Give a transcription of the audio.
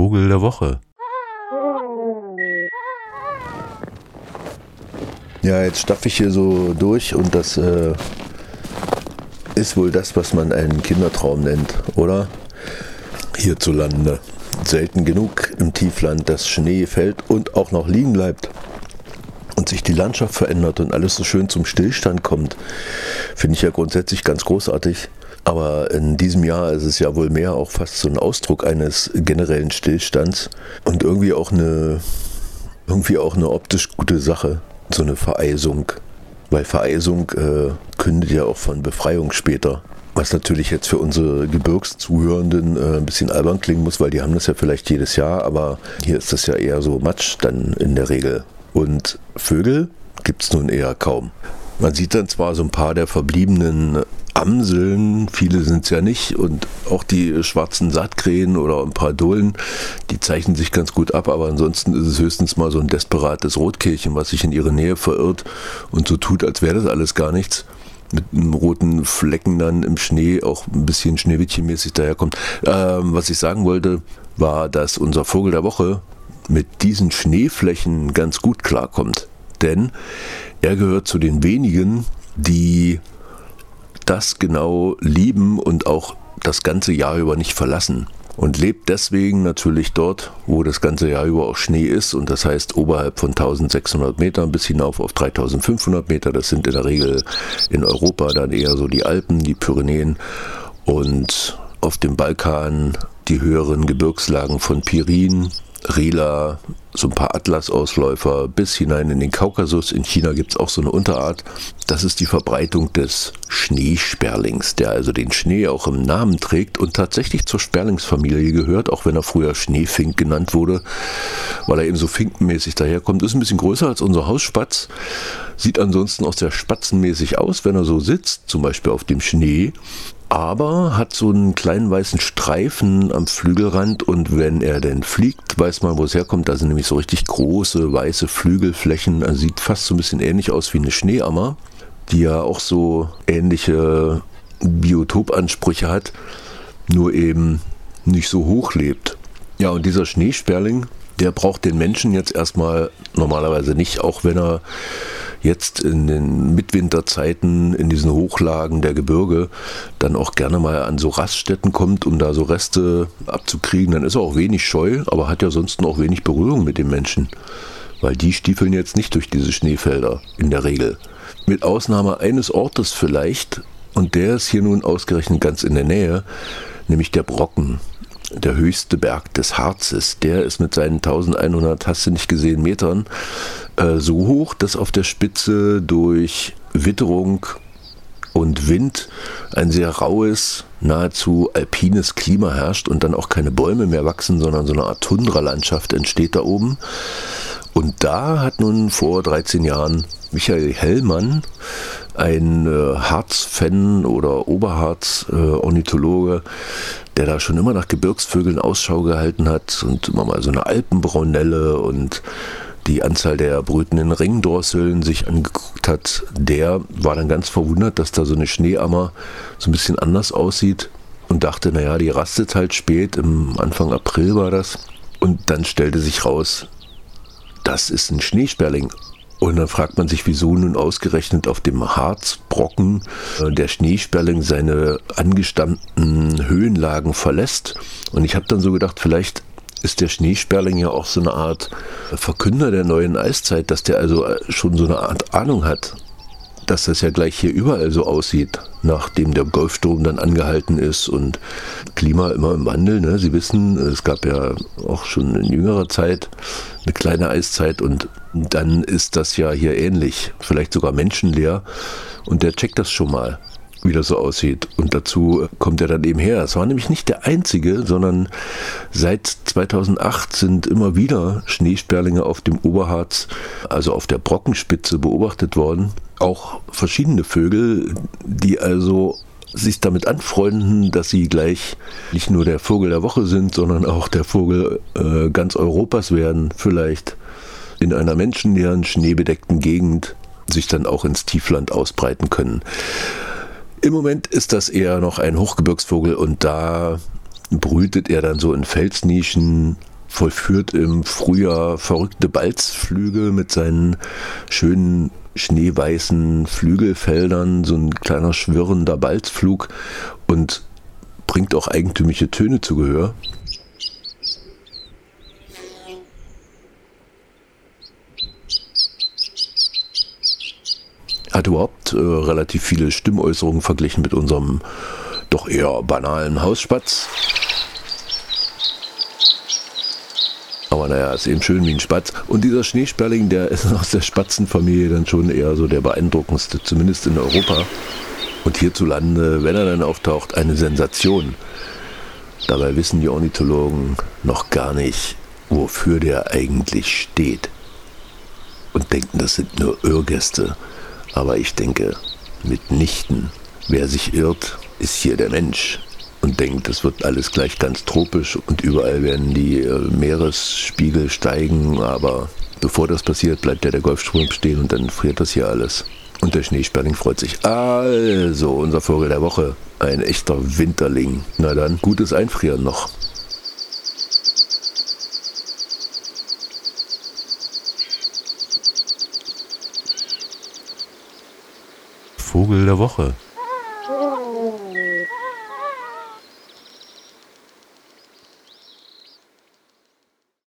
Vogel der Woche. Ja, jetzt stapfe ich hier so durch und das äh, ist wohl das, was man einen Kindertraum nennt, oder? Hierzulande. Selten genug im Tiefland, dass Schnee fällt und auch noch liegen bleibt und sich die Landschaft verändert und alles so schön zum Stillstand kommt, finde ich ja grundsätzlich ganz großartig. Aber in diesem Jahr ist es ja wohl mehr auch fast so ein Ausdruck eines generellen Stillstands und irgendwie auch eine, irgendwie auch eine optisch gute Sache, so eine Vereisung. Weil Vereisung äh, kündet ja auch von Befreiung später. Was natürlich jetzt für unsere Gebirgszuhörenden äh, ein bisschen albern klingen muss, weil die haben das ja vielleicht jedes Jahr, aber hier ist das ja eher so Matsch dann in der Regel. Und Vögel gibt es nun eher kaum. Man sieht dann zwar so ein paar der verbliebenen Amseln, viele sind es ja nicht, und auch die schwarzen Sattkrähen oder ein paar Dohlen, die zeichnen sich ganz gut ab, aber ansonsten ist es höchstens mal so ein desperates Rotkehlchen, was sich in ihre Nähe verirrt und so tut, als wäre das alles gar nichts. Mit einem roten Flecken dann im Schnee, auch ein bisschen Schneewittchenmäßig daherkommt. Ähm, was ich sagen wollte, war, dass unser Vogel der Woche mit diesen Schneeflächen ganz gut klarkommt. Denn er gehört zu den wenigen, die das genau lieben und auch das ganze Jahr über nicht verlassen. Und lebt deswegen natürlich dort, wo das ganze Jahr über auch Schnee ist. Und das heißt oberhalb von 1600 Metern bis hinauf auf 3500 Meter. Das sind in der Regel in Europa dann eher so die Alpen, die Pyrenäen. Und auf dem Balkan die höheren Gebirgslagen von Pirin, Rila, so ein paar Atlasausläufer bis hinein in den Kaukasus. In China gibt es auch so eine Unterart. Das ist die Verbreitung des Schneesperlings, der also den Schnee auch im Namen trägt und tatsächlich zur Sperlingsfamilie gehört, auch wenn er früher Schneefink genannt wurde, weil er eben so finkenmäßig daherkommt. Ist ein bisschen größer als unser Hausspatz, sieht ansonsten auch sehr spatzenmäßig aus, wenn er so sitzt, zum Beispiel auf dem Schnee aber hat so einen kleinen weißen Streifen am Flügelrand und wenn er denn fliegt, weiß man, wo es herkommt. Da sind nämlich so richtig große weiße Flügelflächen. Also sieht fast so ein bisschen ähnlich aus wie eine Schneeammer, die ja auch so ähnliche Biotopansprüche hat, nur eben nicht so hoch lebt. Ja, und dieser Schneesperling, der braucht den Menschen jetzt erstmal normalerweise nicht, auch wenn er jetzt in den Mitwinterzeiten in diesen Hochlagen der Gebirge dann auch gerne mal an so Raststätten kommt, um da so Reste abzukriegen, dann ist er auch wenig scheu, aber hat ja sonst auch wenig Berührung mit den Menschen. Weil die stiefeln jetzt nicht durch diese Schneefelder in der Regel. Mit Ausnahme eines Ortes vielleicht, und der ist hier nun ausgerechnet ganz in der Nähe, nämlich der Brocken der höchste Berg des Harzes. Der ist mit seinen 1100, hast du nicht gesehen, Metern äh, so hoch, dass auf der Spitze durch Witterung und Wind ein sehr raues, nahezu alpines Klima herrscht und dann auch keine Bäume mehr wachsen, sondern so eine Art Tundralandschaft entsteht da oben. Und da hat nun vor 13 Jahren Michael Hellmann, ein äh, Harz-Fan oder Oberharz-Ornithologe, äh, der da schon immer nach Gebirgsvögeln Ausschau gehalten hat und immer mal so eine Alpenbraunelle und die Anzahl der brütenden Ringdrosseln sich angeguckt hat, der war dann ganz verwundert, dass da so eine Schneeammer so ein bisschen anders aussieht und dachte, naja, die rastet halt spät, im Anfang April war das. Und dann stellte sich raus, das ist ein Schneesperling. Und dann fragt man sich, wieso nun ausgerechnet auf dem Harzbrocken äh, der Schneesperling seine angestammten Höhenlagen verlässt. Und ich habe dann so gedacht, vielleicht ist der Schneesperling ja auch so eine Art Verkünder der neuen Eiszeit, dass der also äh, schon so eine Art Ahnung hat, dass das ja gleich hier überall so aussieht, nachdem der Golfstrom dann angehalten ist und Klima immer im Wandel. Ne? Sie wissen, es gab ja auch schon in jüngerer Zeit eine kleine Eiszeit und dann ist das ja hier ähnlich, vielleicht sogar menschenleer und der checkt das schon mal wie das so aussieht. Und dazu kommt er dann eben her. Es war nämlich nicht der einzige, sondern seit 2008 sind immer wieder Schneesperlinge auf dem Oberharz, also auf der Brockenspitze beobachtet worden. Auch verschiedene Vögel, die also sich damit anfreunden, dass sie gleich nicht nur der Vogel der Woche sind, sondern auch der Vogel äh, ganz Europas werden, vielleicht in einer menschenleeren, schneebedeckten Gegend sich dann auch ins Tiefland ausbreiten können. Im Moment ist das eher noch ein Hochgebirgsvogel und da brütet er dann so in Felsnischen vollführt im Frühjahr verrückte Balzflüge mit seinen schönen schneeweißen Flügelfeldern, so ein kleiner schwirrender Balzflug und bringt auch eigentümliche Töne zu Gehör. Hat überhaupt äh, relativ viele Stimmäußerungen verglichen mit unserem doch eher banalen Hausspatz. Aber naja, ist eben schön wie ein Spatz. Und dieser Schneesperling, der ist aus der Spatzenfamilie dann schon eher so der beeindruckendste, zumindest in Europa. Und hierzulande, wenn er dann auftaucht, eine Sensation. Dabei wissen die Ornithologen noch gar nicht, wofür der eigentlich steht. Und denken, das sind nur Irrgäste. Aber ich denke, mitnichten. Wer sich irrt, ist hier der Mensch und denkt, es wird alles gleich ganz tropisch und überall werden die äh, Meeresspiegel steigen, aber bevor das passiert, bleibt ja der Golfstrom stehen und dann friert das hier alles. Und der Schneesperling freut sich. Also, unser Vogel der Woche. Ein echter Winterling. Na dann, gutes Einfrieren noch. Vogel der Woche.